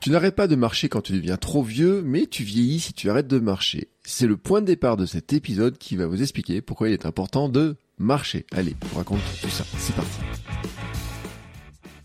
Tu n'arrêtes pas de marcher quand tu deviens trop vieux, mais tu vieillis si tu arrêtes de marcher. C'est le point de départ de cet épisode qui va vous expliquer pourquoi il est important de marcher. Allez, vous raconte tout ça. C'est parti.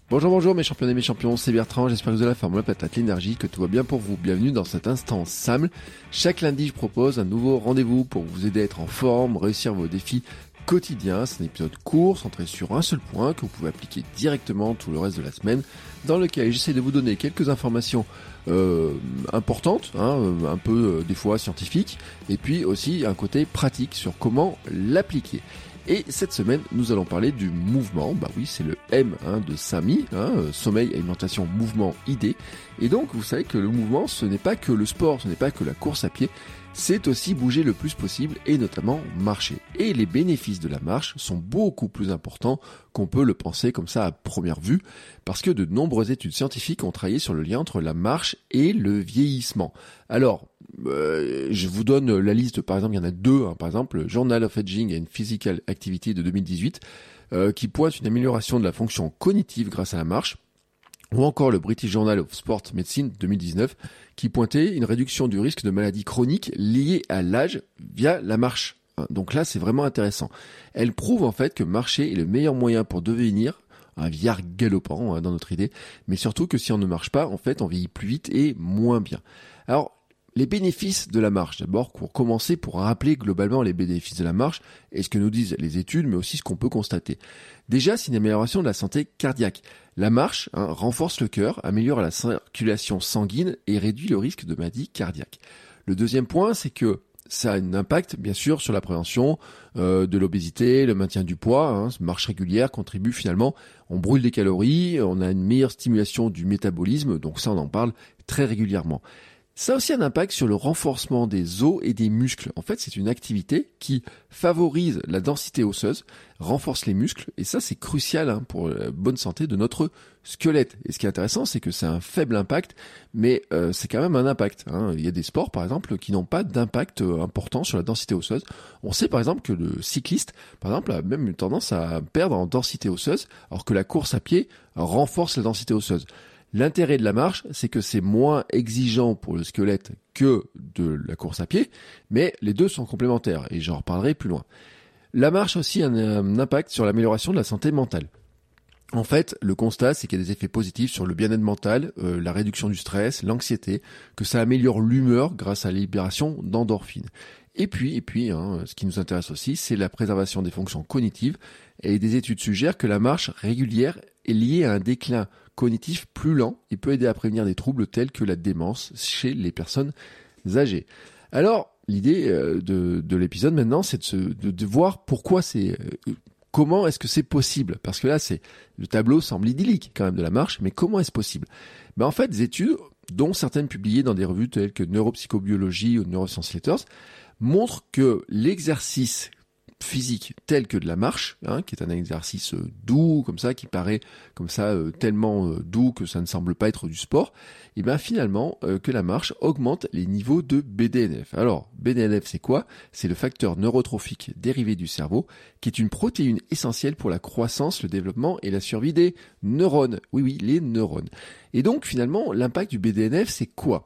Bonjour, bonjour mes champions et mes champions, c'est Bertrand, j'espère que vous avez la forme, la patate, l'énergie, que tout va bien pour vous. Bienvenue dans cet instant SAML. Chaque lundi, je propose un nouveau rendez-vous pour vous aider à être en forme, réussir vos défis quotidiens. C'est un épisode court, centré sur un seul point que vous pouvez appliquer directement tout le reste de la semaine, dans lequel j'essaie de vous donner quelques informations euh, importantes, hein, un peu euh, des fois scientifiques, et puis aussi un côté pratique sur comment l'appliquer. Et cette semaine, nous allons parler du mouvement. Bah oui, c'est le M hein, de SAMI, hein, euh, sommeil, alimentation, mouvement, idée. Et donc, vous savez que le mouvement, ce n'est pas que le sport, ce n'est pas que la course à pied, c'est aussi bouger le plus possible et notamment marcher. Et les bénéfices de la marche sont beaucoup plus importants qu'on peut le penser comme ça à première vue, parce que de nombreuses études scientifiques ont travaillé sur le lien entre la marche et le vieillissement. Alors, euh, je vous donne la liste, par exemple, il y en a deux, hein, par exemple, Journal of Aging and Physical Activity de 2018, euh, qui pointe une amélioration de la fonction cognitive grâce à la marche ou encore le British Journal of Sport Medicine 2019 qui pointait une réduction du risque de maladies chroniques liées à l'âge via la marche. Donc là, c'est vraiment intéressant. Elle prouve en fait que marcher est le meilleur moyen pour devenir un vieillard galopant hein, dans notre idée, mais surtout que si on ne marche pas, en fait, on vieillit plus vite et moins bien. Alors, les bénéfices de la marche, d'abord, pour commencer, pour rappeler globalement les bénéfices de la marche, et ce que nous disent les études, mais aussi ce qu'on peut constater. Déjà, c'est une amélioration de la santé cardiaque. La marche hein, renforce le cœur, améliore la circulation sanguine et réduit le risque de maladie cardiaque. Le deuxième point, c'est que ça a un impact bien sûr sur la prévention euh, de l'obésité, le maintien du poids. Hein, marche régulière contribue finalement, on brûle des calories, on a une meilleure stimulation du métabolisme, donc ça on en parle très régulièrement. Ça a aussi un impact sur le renforcement des os et des muscles. En fait, c'est une activité qui favorise la densité osseuse, renforce les muscles, et ça c'est crucial hein, pour la bonne santé de notre squelette. Et ce qui est intéressant, c'est que c'est un faible impact, mais euh, c'est quand même un impact. Hein. Il y a des sports, par exemple, qui n'ont pas d'impact euh, important sur la densité osseuse. On sait par exemple que le cycliste, par exemple, a même une tendance à perdre en densité osseuse, alors que la course à pied renforce la densité osseuse. L'intérêt de la marche, c'est que c'est moins exigeant pour le squelette que de la course à pied, mais les deux sont complémentaires et j'en reparlerai plus loin. La marche a aussi un, un impact sur l'amélioration de la santé mentale. En fait, le constat, c'est qu'il y a des effets positifs sur le bien-être mental, euh, la réduction du stress, l'anxiété, que ça améliore l'humeur grâce à la libération d'endorphines. Et puis, et puis, hein, ce qui nous intéresse aussi, c'est la préservation des fonctions cognitives. Et des études suggèrent que la marche régulière est liée à un déclin cognitif plus lent. Et peut aider à prévenir des troubles tels que la démence chez les personnes âgées. Alors, l'idée euh, de, de l'épisode maintenant, c'est de, de, de, voir pourquoi c'est... Euh, comment est-ce que c'est possible? Parce que là, c'est le tableau semble idyllique quand même de la marche, mais comment est-ce possible? Ben, En fait, des études, dont certaines publiées dans des revues telles que Neuropsychobiologie ou Neuroscience Letters, montrent que l'exercice physique tel que de la marche, hein, qui est un exercice euh, doux comme ça, qui paraît comme ça euh, tellement euh, doux que ça ne semble pas être du sport, et bien finalement que la marche augmente les niveaux de BDNF. Alors BDNF c'est quoi? C'est le facteur neurotrophique dérivé du cerveau, qui est une protéine essentielle pour la croissance, le développement et la survie des neurones. Oui oui, les neurones. Et donc finalement, l'impact du BDNF, c'est quoi?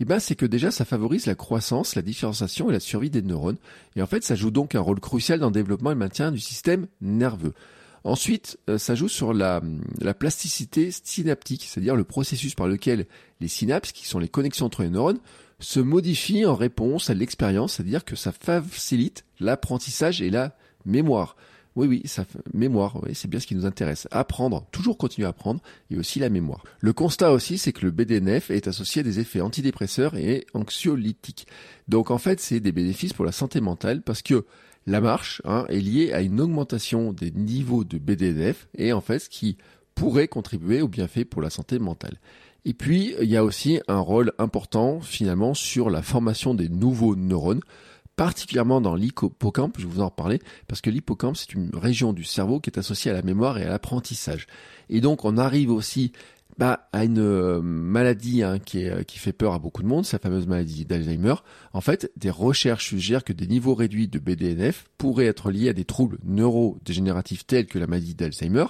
Eh ben, c'est que déjà, ça favorise la croissance, la différenciation et la survie des neurones. Et en fait, ça joue donc un rôle crucial dans le développement et le maintien du système nerveux. Ensuite, euh, ça joue sur la, la plasticité synaptique, c'est-à-dire le processus par lequel les synapses, qui sont les connexions entre les neurones, se modifient en réponse à l'expérience, c'est-à-dire que ça facilite l'apprentissage et la mémoire. Oui, oui, ça mémoire, oui, c'est bien ce qui nous intéresse. Apprendre, toujours continuer à apprendre, et aussi la mémoire. Le constat aussi, c'est que le BDNF est associé à des effets antidépresseurs et anxiolytiques. Donc en fait, c'est des bénéfices pour la santé mentale parce que La marche hein, est liée à une augmentation des niveaux de BDNF et en fait ce qui pourrait contribuer au bienfait pour la santé mentale. Et puis, il y a aussi un rôle important finalement sur la formation des nouveaux neurones, particulièrement dans l'hippocampe, je vais vous en reparler, parce que l'hippocampe, c'est une région du cerveau qui est associée à la mémoire et à l'apprentissage. Et donc, on arrive aussi bah, à une euh, maladie hein, qui, est, qui fait peur à beaucoup de monde, sa fameuse maladie d'Alzheimer. En fait, des recherches suggèrent que des niveaux réduits de BDNF pourraient être liés à des troubles neurodégénératifs tels que la maladie d'Alzheimer.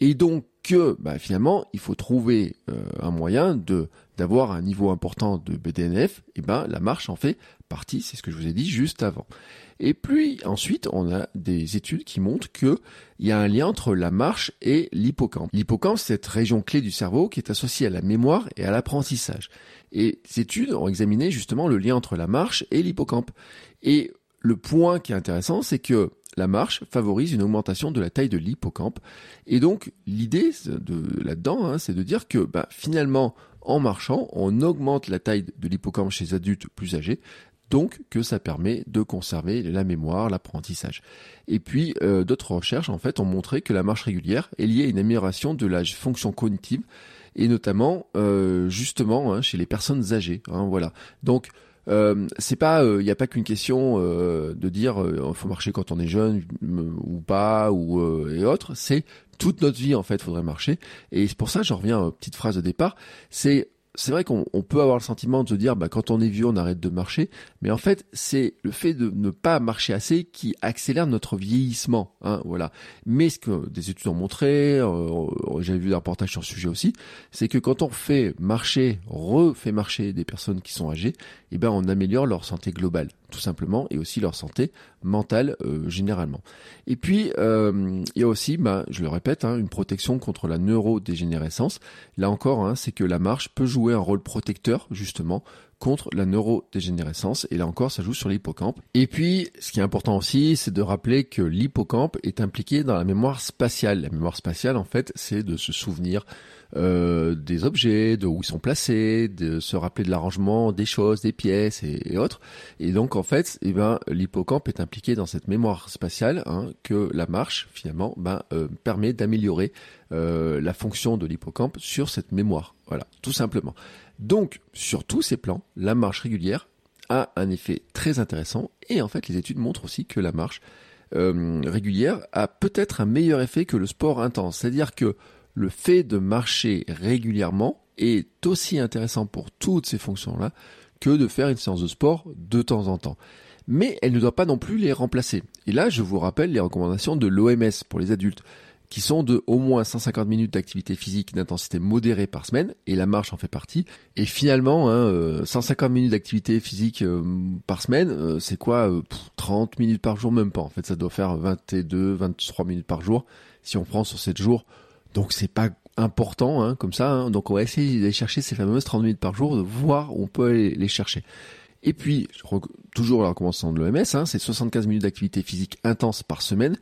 Et donc que bah, finalement, il faut trouver euh, un moyen de d'avoir un niveau important de BDNF. Et ben la marche en fait partie, c'est ce que je vous ai dit juste avant. Et puis ensuite, on a des études qui montrent que il y a un lien entre la marche et l'hippocampe. L'hippocampe, c'est cette région clé du cerveau qui est associée à la mémoire et à l'apprentissage. Et ces études ont examiné justement le lien entre la marche et l'hippocampe. Et le point qui est intéressant, c'est que la marche favorise une augmentation de la taille de l'hippocampe. Et donc l'idée de là-dedans, hein, c'est de dire que bah, finalement, en marchant, on augmente la taille de l'hippocampe chez les adultes plus âgés, donc que ça permet de conserver la mémoire, l'apprentissage. Et puis euh, d'autres recherches en fait ont montré que la marche régulière est liée à une amélioration de la fonction cognitive et notamment euh, justement hein, chez les personnes âgées. Hein, voilà. Donc euh, c'est pas, il euh, n'y a pas qu'une question euh, de dire il faut marcher quand on est jeune ou pas ou et autres. C'est toute notre vie en fait, faudrait marcher. Et c'est pour ça, je reviens à petite phrase de départ. C'est c'est vrai qu'on peut avoir le sentiment de se dire, bah, quand on est vieux, on arrête de marcher. Mais en fait, c'est le fait de ne pas marcher assez qui accélère notre vieillissement. Hein, voilà. Mais ce que des études ont montré, euh, j'avais vu un reportage sur le sujet aussi, c'est que quand on fait marcher, refait marcher des personnes qui sont âgées, eh ben, on améliore leur santé globale tout simplement, et aussi leur santé mentale euh, généralement. Et puis, euh, il y a aussi, bah, je le répète, hein, une protection contre la neurodégénérescence. Là encore, hein, c'est que la marche peut jouer un rôle protecteur, justement, contre la neurodégénérescence. Et là encore, ça joue sur l'hippocampe. Et puis, ce qui est important aussi, c'est de rappeler que l'hippocampe est impliqué dans la mémoire spatiale. La mémoire spatiale, en fait, c'est de se souvenir euh, des objets, de où ils sont placés, de se rappeler de l'arrangement des choses, des pièces et, autres. Et donc en fait, eh ben, l'hippocampe est impliqué dans cette mémoire spatiale hein, que la marche finalement ben, euh, permet d'améliorer euh, la fonction de l'hippocampe sur cette mémoire. Voilà, tout simplement. Donc sur tous ces plans, la marche régulière a un effet très intéressant et en fait les études montrent aussi que la marche régulière a peut-être un meilleur effet que le sport intense. C'est-à-dire que le fait de marcher régulièrement est aussi intéressant pour toutes ces fonctions-là que de faire une séance de sport de temps en temps. Mais elle ne doit pas non plus les remplacer. Et là, je vous rappelle les recommandations de l'OMS pour les adultes, qui sont de au moins 150 minutes d'activité physique d'intensité modérée par semaine, et la marche en fait partie. Et finalement, hein, 150 euh, minutes d'activité physique euh, par semaine, euh, c'est quoi 30 minutes par jour, même pas. En fait, ça doit faire 22, 23 minutes par jour. Si on prend sur 7 jours, donc c'est pas important hein, comme ça. Hein. Donc on va essayer d'aller chercher ces fameuses 30 minutes par jour, de voir où on peut aller les chercher. Et puis, toujours la recommandation de l'OMS, hein, c'est 75 minutes d'activité physique intense par semaine,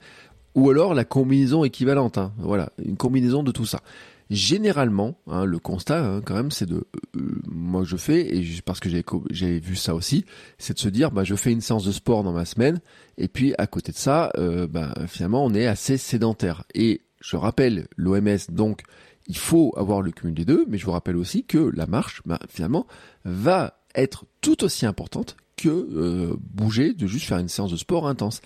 ou alors la combinaison équivalente. Hein. voilà, une combinaison de tout ça. Généralement, hein, le constat hein, quand même, c'est de, euh, moi je fais et parce que j'ai vu ça aussi, c'est de se dire, bah je fais une séance de sport dans ma semaine et puis à côté de ça, euh, bah, finalement on est assez sédentaire et je rappelle l'OMS, donc il faut avoir le cumul des deux, mais je vous rappelle aussi que la marche, bah, finalement, va être tout aussi importante que euh, bouger, de juste faire une séance de sport intense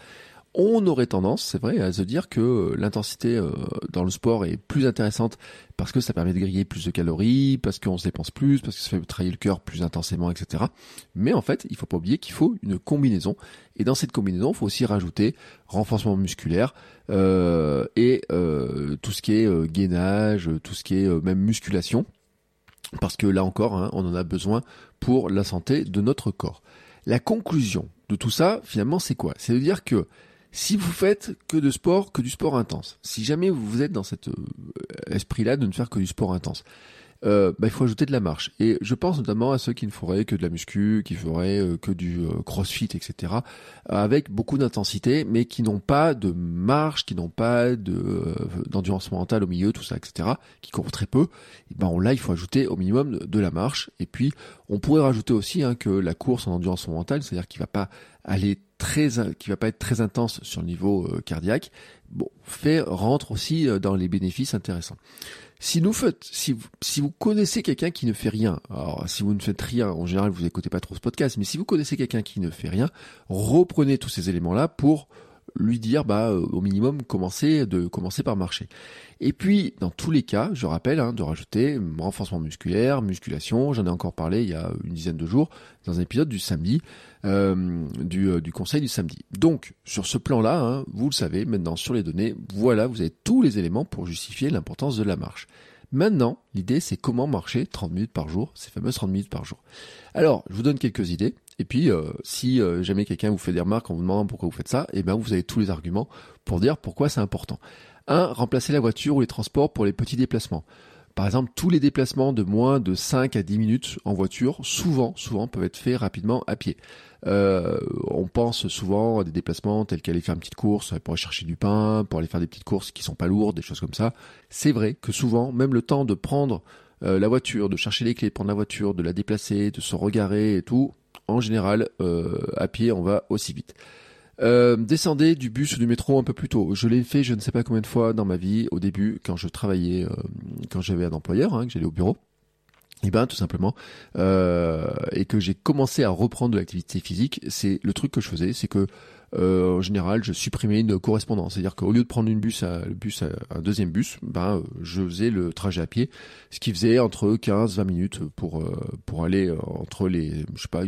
on aurait tendance, c'est vrai, à se dire que euh, l'intensité euh, dans le sport est plus intéressante parce que ça permet de griller plus de calories, parce qu'on se dépense plus, parce que ça fait travailler le cœur plus intensément, etc. Mais en fait, il faut pas oublier qu'il faut une combinaison. Et dans cette combinaison, il faut aussi rajouter renforcement musculaire euh, et tout ce qui est gainage, tout ce qui est même musculation. Parce que là encore, hein, on en a besoin pour la santé de notre corps. La conclusion de tout ça, finalement, c'est quoi? C'est de dire que si vous faites que de sport, que du sport intense, si jamais vous êtes dans cet euh, esprit-là de ne faire que du sport intense, euh, bah, il faut ajouter de la marche. Et je pense notamment à ceux qui ne feraient que de la muscu, qui feraient euh, que du crossfit, etc., avec beaucoup d'intensité, mais qui n'ont pas de marche, qui n'ont pas de d'endurance mentale au milieu, tout ça, etc., qui courent très peu. Ben là, il faut ajouter au minimum de, la marche. Et puis, on pourrait rajouter aussi hein, que la course en endurance mentale, c'est-à-dire qu'il va pas aller très, qui va pas être très intense sur le niveau euh, cardiaque, bon, fait rentre aussi euh, dans les bénéfices intéressants. Si si vous, connaissez quelqu'un qui ne fait rien, alors si vous ne faites rien, en général vous écoutez pas trop ce podcast, mais si vous connaissez quelqu'un qui ne fait rien, reprenez tous ces éléments-là pour lui dire bah euh, au minimum commencer de commencer par marcher. Et puis dans tous les cas, je rappelle hein, de rajouter renforcement musculaire, musculation. J'en ai encore parlé il y a une dizaine de jours dans un épisode du samedi euh, du, euh, du conseil du samedi. Donc sur ce plan-là, hein, vous le savez maintenant sur les données, voilà vous avez tous les éléments pour justifier l'importance de la marche. Maintenant, l'idée c'est comment marcher 30 minutes par jour, ces fameuses 30 minutes par jour. Alors, je vous donne quelques idées. Et puis, euh, si euh, jamais quelqu'un vous fait des remarques en vous demandant pourquoi vous faites ça, eh ben vous avez tous les arguments pour dire pourquoi c'est important. 1. Remplacer la voiture ou les transports pour les petits déplacements. Par exemple, tous les déplacements de moins de 5 à 10 minutes en voiture, souvent, souvent peuvent être faits rapidement à pied. Euh, on pense souvent à des déplacements tels qu'aller faire une petite course pour aller chercher du pain, pour aller faire des petites courses qui sont pas lourdes, des choses comme ça. C'est vrai que souvent, même le temps de prendre la voiture, de chercher les clés, de prendre la voiture, de la déplacer, de se regarer et tout, en général, euh, à pied, on va aussi vite. Euh, descendez du bus ou du métro un peu plus tôt. Je l'ai fait, je ne sais pas combien de fois dans ma vie, au début, quand je travaillais, euh, quand j'avais un employeur, hein, que j'allais au bureau. Et eh ben tout simplement, et que j'ai commencé à reprendre de l'activité physique, c'est le truc que je faisais, c'est que en général, je supprimais une correspondance. C'est-à-dire qu'au lieu de prendre une bus un deuxième bus, ben, je faisais le trajet à pied, ce qui faisait entre 15-20 minutes pour, pour aller entre les, je sais pas,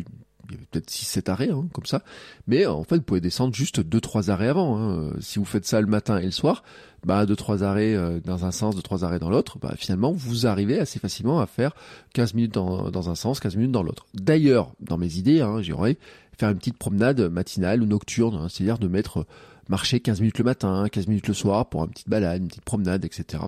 il y avait peut-être 6-7 arrêts, hein, comme ça. Mais en fait, vous pouvez descendre juste 2-3 arrêts avant. Hein. Si vous faites ça le matin et le soir, bah 2-3 arrêts euh, dans un sens, 2-3 arrêts dans l'autre, bah finalement, vous arrivez assez facilement à faire 15 minutes dans, dans un sens, 15 minutes dans l'autre. D'ailleurs, dans mes idées, hein, j'aurais faire une petite promenade matinale ou nocturne, hein, c'est-à-dire de mettre marcher 15 minutes le matin, 15 minutes le soir pour une petite balade, une petite promenade, etc.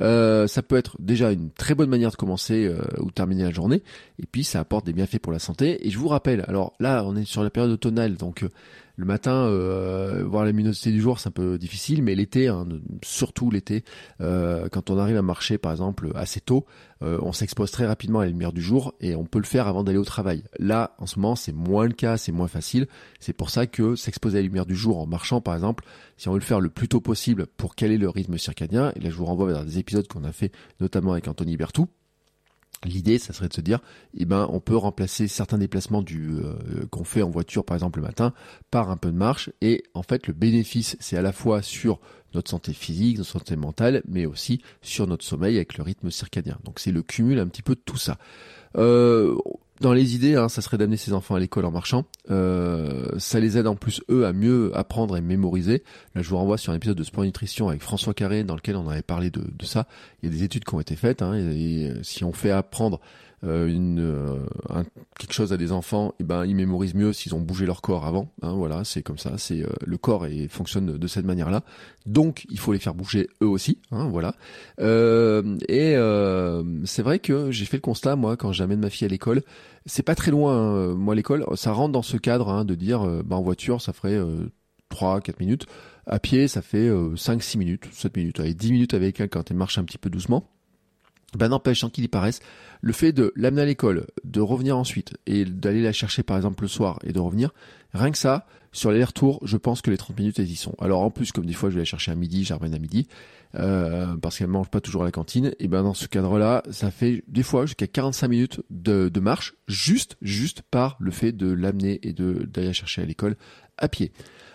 Euh, ça peut être déjà une très bonne manière de commencer euh, ou terminer la journée, et puis ça apporte des bienfaits pour la santé. Et je vous rappelle, alors là on est sur la période automnale, donc euh, le matin, euh, voir la luminosité du jour, c'est un peu difficile, mais l'été, hein, surtout l'été, euh, quand on arrive à marcher, par exemple, assez tôt, euh, on s'expose très rapidement à la lumière du jour et on peut le faire avant d'aller au travail. Là, en ce moment, c'est moins le cas, c'est moins facile. C'est pour ça que s'exposer à la lumière du jour en marchant, par exemple, si on veut le faire le plus tôt possible pour caler le rythme circadien, et là je vous renvoie vers des épisodes qu'on a fait notamment avec Anthony Bertou, L'idée, ça serait de se dire, eh ben, on peut remplacer certains déplacements euh, qu'on fait en voiture, par exemple le matin, par un peu de marche. Et en fait, le bénéfice, c'est à la fois sur notre santé physique, notre santé mentale, mais aussi sur notre sommeil avec le rythme circadien. Donc c'est le cumul un petit peu de tout ça. Euh, dans les idées, hein, ça serait d'amener ses enfants à l'école en marchant. Euh, ça les aide en plus eux à mieux apprendre et mémoriser. Là, je vous renvoie sur un épisode de Sport Nutrition avec François Carré dans lequel on avait parlé de, ça. Il y a des études qui ont été faites. Hein, et, si on fait apprendre euh, une, euh, quelque chose à des enfants, et eh ben ils mémorisent mieux s'ils ont bougé leur corps avant. Hein, voilà, c'est comme ça. C'est le corps et fonctionne de cette manière-là. Donc, il faut les faire bouger eux aussi. Hein, voilà. et c'est vrai que j'ai fait le constat moi quand j'amène ma fille à l'école c'est pas très loin, hein, moi l'école, ça rentre dans ce cadre hein, de dire, euh, bah, en voiture ça ferait euh, 3-4 minutes, à pied ça fait 5-6 euh, minutes, 7 minutes, allez 10 minutes avec elle quand elle marche un petit peu doucement. Ben n'empêche, sans qu'il y paraisse, le fait de l'amener à l'école, de revenir ensuite et d'aller la chercher par exemple le soir et de revenir, rien que ça, sur l'aller-retour, je pense que les 30 minutes elles y sont. Alors en plus, comme des fois je vais la chercher à midi, j'arrive à midi, euh, parce qu'elle mange pas toujours à la cantine, et ben dans ce cadre-là, ça fait des fois jusqu'à 45 minutes de, de marche, juste, juste par le fait de l'amener et de d'aller la chercher à l'école à pied.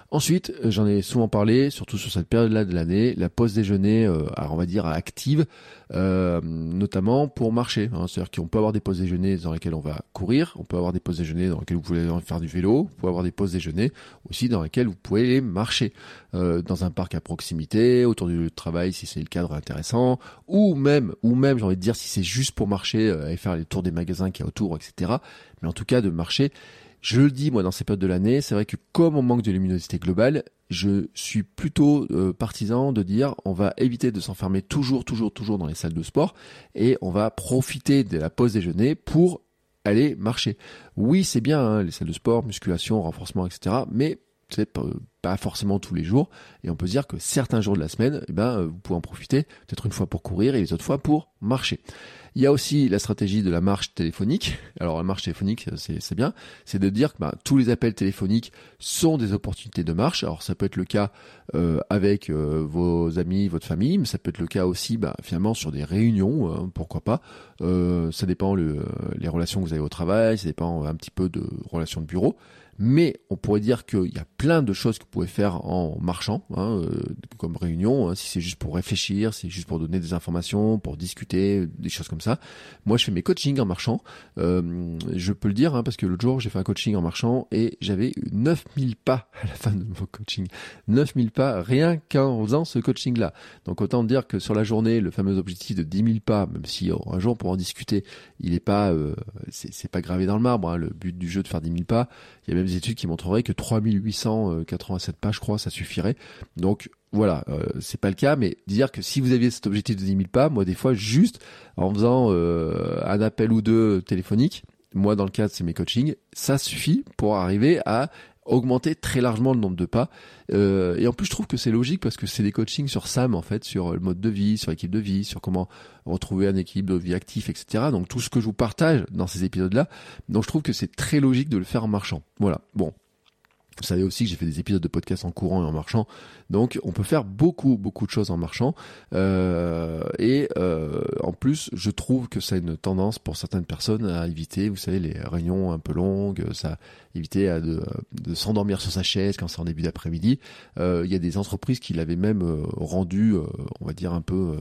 Ensuite, euh, j'en ai souvent parlé, surtout sur cette période-là de l'année, la pause déjeuner, euh, on va dire active, euh, notamment pour marcher. Hein. C'est-à-dire qu'on peut avoir des pauses déjeuner dans lesquelles on va courir, on peut avoir des pauses déjeuner dans lesquelles vous pouvez faire du vélo, vous pouvez avoir des pauses déjeuner aussi dans lesquelles vous pouvez marcher euh, dans un parc à proximité, autour du travail si c'est le cadre intéressant, ou même, ou même, j'ai envie de dire si c'est juste pour marcher et faire les tours des magasins qu'il y a autour, etc. Mais en tout cas de marcher je le dis moi dans ces périodes de l'année, c'est vrai que comme on manque de luminosité globale, je suis plutôt euh, partisan de dire on va éviter de s'enfermer toujours, toujours, toujours dans les salles de sport et on va profiter de la pause déjeuner pour aller marcher. Oui, c'est bien hein, les salles de sport, musculation, renforcement, etc. Mais c'est pas forcément tous les jours. Et on peut dire que certains jours de la semaine, eh ben, vous pouvez en profiter peut-être une fois pour courir et les autres fois pour marcher. Il y a aussi la stratégie de la marche téléphonique. Alors la marche téléphonique, c'est bien. C'est de dire que bah, tous les appels téléphoniques sont des opportunités de marche. Alors ça peut être le cas euh, avec euh, vos amis, votre famille, mais ça peut être le cas aussi bah, finalement sur des réunions, hein, pourquoi pas. Euh, ça dépend le, les relations que vous avez au travail, ça dépend un petit peu de relations de bureau. Mais on pourrait dire qu'il y a plein de choses que pouvez faire en marchant, hein, euh, comme réunion, hein, si c'est juste pour réfléchir, si c'est juste pour donner des informations, pour discuter, des choses comme ça. Moi, je fais mes coachings en marchant. Euh, je peux le dire, hein, parce que l'autre jour, j'ai fait un coaching en marchant et j'avais 9000 pas à la fin de mon coaching. 9000 pas rien qu'en faisant ce coaching-là. Donc autant dire que sur la journée, le fameux objectif de 10 000 pas, même si oh, un jour pour en discuter, il est pas, euh, pas gravé dans le marbre. Le but du jeu de faire 10 000 pas, il y a même des études qui montreraient que 3887 pages, je crois, ça suffirait. Donc voilà, euh, c'est pas le cas, mais dire que si vous aviez cet objectif de 10 000 pas, moi des fois juste en faisant euh, un appel ou deux téléphoniques, moi dans le cadre c'est mes coachings, ça suffit pour arriver à augmenter très largement le nombre de pas. Euh, et en plus, je trouve que c'est logique parce que c'est des coachings sur SAM, en fait, sur le mode de vie, sur l'équipe de vie, sur comment retrouver un équilibre de vie actif, etc. Donc tout ce que je vous partage dans ces épisodes-là. Donc je trouve que c'est très logique de le faire en marchant. Voilà. Bon. Vous savez aussi que j'ai fait des épisodes de podcast en courant et en marchant. Donc on peut faire beaucoup, beaucoup de choses en marchant. Euh, et euh, en plus, je trouve que ça a une tendance pour certaines personnes à éviter, vous savez, les réunions un peu longues, ça éviter de, s'endormir sur sa chaise quand c'est en début d'après-midi. Euh, il y a des entreprises qui l'avaient même rendu, on va dire, un peu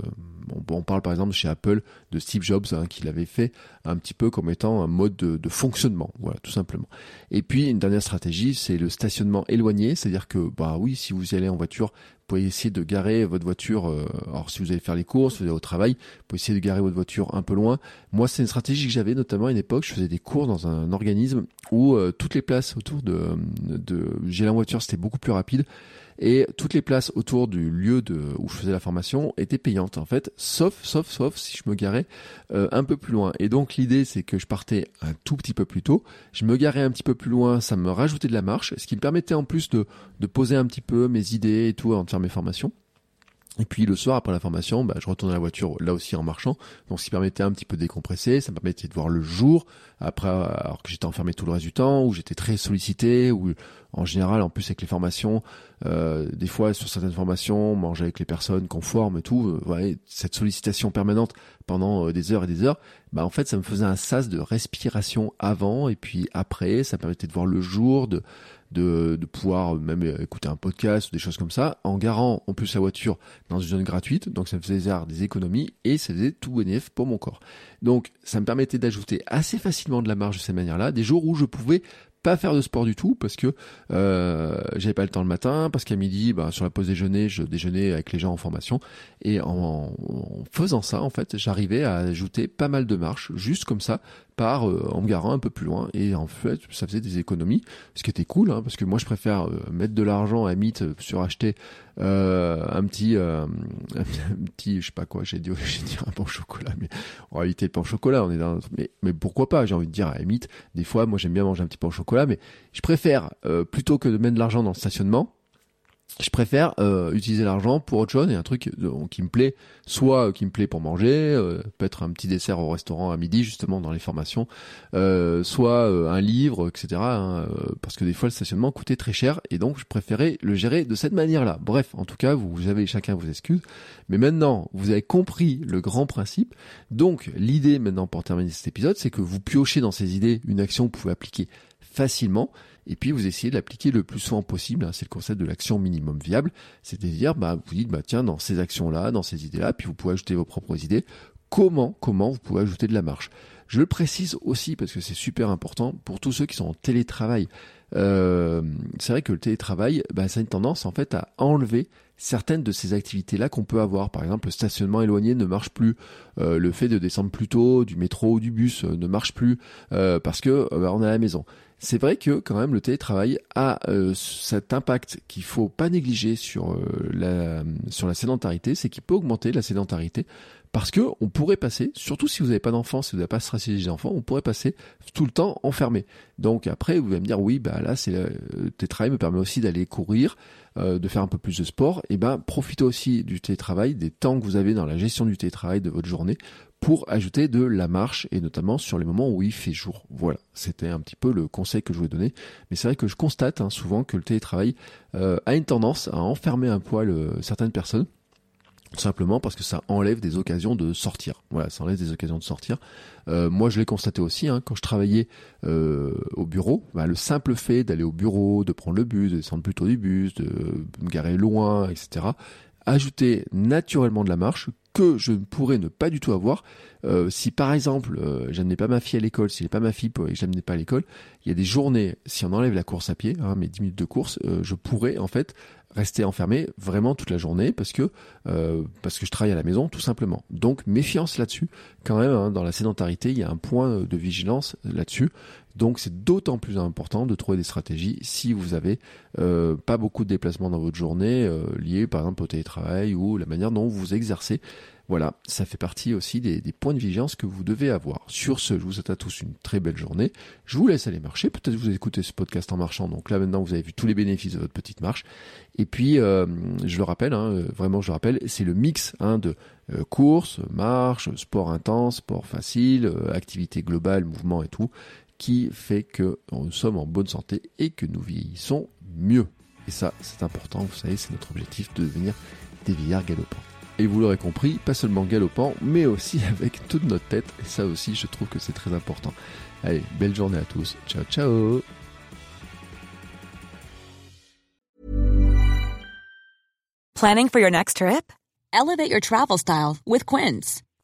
on, parle par exemple chez Apple de Steve Jobs hein, qui l'avait fait un petit peu comme étant un mode de, fonctionnement, voilà tout simplement. Et puis une dernière stratégie, c'est le stationnement éloigné, c'est-à-dire que bah oui, si vous allez en voiture, vous pouvez essayer de garer votre voiture. Euh, alors si vous allez faire les courses, vous allez au travail, vous pouvez essayer de garer votre voiture un peu loin. Moi, c'est une stratégie que j'avais notamment à une époque. Je faisais des cours dans un organisme où euh, toutes les places autour de, de j'ai en voiture, c'était beaucoup plus rapide et toutes les places autour du lieu de, où je faisais la formation étaient payantes en fait, sauf, sauf, sauf si je me garais euh, un peu plus loin. Et donc l'idée c'est que je partais un tout petit peu plus tôt, je me garais un petit peu plus loin, ça me rajoutait de la marche, ce qui me permettait en plus de, de poser un petit peu mes idées et tout avant de faire mes formations. Et puis le soir après la formation, bah, je retournais à la voiture là aussi en marchant, donc ce qui permettait un petit peu de décompresser, ça me permettait de voir le jour. Après alors que j'étais enfermé tout le reste du temps, où j'étais très sollicité, où en général en plus avec les formations, euh, des fois sur certaines formations, manger avec les personnes qu'on et tout, euh, cette sollicitation permanente pendant euh, des heures et des heures, bah en fait ça me faisait un sas de respiration avant et puis après, ça me permettait de voir le jour, de de, pouvoir même écouter un podcast ou des choses comme ça, en garant en plus la voiture dans une zone gratuite, donc ça me faisait des économies et ça faisait tout bénéf pour mon corps. Donc ça me permettait d'ajouter assez facilement de la marge de cette manière-là, des jours où je pouvais pas faire de sport du tout parce que euh, j'avais pas le temps le matin, parce qu'à midi, bah, sur la pause déjeuner, je déjeunais avec les gens en formation. Et en, en faisant ça, en fait, j'arrivais à ajouter pas mal de marches, juste comme ça, par euh, en me garant un peu plus loin. Et en fait, ça faisait des économies, ce qui était cool, hein, parce que moi, je préfère euh, mettre de l'argent à mythe sur acheter euh, un petit, un petit, je sais pas quoi, j'ai dit, j'ai dit un pain chocolat, mais en réalité, le pain au chocolat, on est dans, mais, mais pourquoi pas, j'ai envie de dire à mythe. Des fois, moi, j'aime bien manger un petit pain au chocolat, mais je préfère, plutôt que de mettre de l'argent dans le stationnement, je préfère euh, utiliser l'argent pour autre chose et un truc euh, qui me plaît, soit euh, qui me plaît pour manger, peut-être un petit dessert au restaurant à midi justement dans les formations, soit un livre, etc. Hein, parce que des fois le stationnement coûtait très cher et donc je préférais le gérer de cette manière-là. Bref, en tout cas, vous avez chacun vos excuses, mais maintenant vous avez compris le grand principe. Donc l'idée maintenant pour terminer cet épisode, c'est que vous piochez dans ces idées une action que vous pouvez appliquer facilement et puis vous essayez de l'appliquer le plus souvent possible. Hein. c'est le concept de l'action minimum viable, c'est-à-dire bah, vous dites bah tiens dans ces actions-là, dans ces idées-là, puis vous pouvez ajouter vos propres idées. Comment comment vous pouvez ajouter de la marche? Je le précise aussi parce que c'est super important pour tous ceux qui sont en télétravail. Euh, c'est vrai que le télétravail, bah, ça a une tendance en fait à enlever certaines de ces activités-là qu'on peut avoir. Par exemple, le stationnement éloigné ne marche plus, euh, le fait de descendre plus tôt du métro ou du bus euh, ne marche plus parce que bah, on est à la maison. C'est vrai que quand même le télétravail a euh, cet impact qu'il faut pas négliger sur euh, la sur la sédentarité, c'est qu'il peut augmenter la sédentarité parce que on pourrait passer, surtout si vous n'avez pas d'enfants, si vous n'avez pas stratégie d'enfants, on pourrait passer tout le temps enfermé. Donc après, vous allez me dire oui, bah là, c'est le télétravail me permet aussi d'aller courir, euh, de faire un peu plus de sport. Et ben profitez aussi du télétravail, des temps que vous avez dans la gestion du télétravail de votre journée pour ajouter de la marche et notamment sur les moments où il fait jour. Voilà, c'était un petit peu le conseil que je voulais donner. Mais c'est vrai que je constate hein, souvent que le télétravail euh, a une tendance à enfermer un poil euh, certaines personnes simplement parce que ça enlève des occasions de sortir. Voilà, ça enlève des occasions de sortir. Euh, moi, je l'ai constaté aussi hein, quand je travaillais euh, au bureau. Bah, le simple fait d'aller au bureau, de prendre le bus, de descendre plutôt du bus, de me garer loin, etc. Ajouter naturellement de la marche que je ne pourrais ne pas du tout avoir euh, si par exemple euh, j'amenais pas ma fille à l'école, si j'ai pas ma fille et que je l'amenais pas à l'école, il y a des journées, si on enlève la course à pied, hein, mes 10 minutes de course, euh, je pourrais en fait rester enfermé vraiment toute la journée parce que euh, parce que je travaille à la maison tout simplement. Donc méfiance là-dessus quand même hein, dans la sédentarité, il y a un point de vigilance là-dessus. Donc c'est d'autant plus important de trouver des stratégies si vous avez euh, pas beaucoup de déplacements dans votre journée euh, liés par exemple au télétravail ou la manière dont vous exercez. Voilà, ça fait partie aussi des, des, points de vigilance que vous devez avoir. Sur ce, je vous souhaite à tous une très belle journée. Je vous laisse aller marcher. Peut-être vous écoutez ce podcast en marchant. Donc là maintenant, vous avez vu tous les bénéfices de votre petite marche. Et puis, euh, je le rappelle, hein, vraiment je le rappelle, c'est le mix hein, de euh, course, marche, sport intense, sport facile, euh, activité globale, mouvement et tout, qui fait que nous sommes en bonne santé et que nous vieillissons mieux. Et ça, c'est important. Vous savez, c'est notre objectif de devenir des vieillards galopants. Et vous l'aurez compris, pas seulement galopant, mais aussi avec toute notre tête. Et ça aussi, je trouve que c'est très important. Allez, belle journée à tous. Ciao, ciao Planning for your next trip? Elevate your travel style with Quince.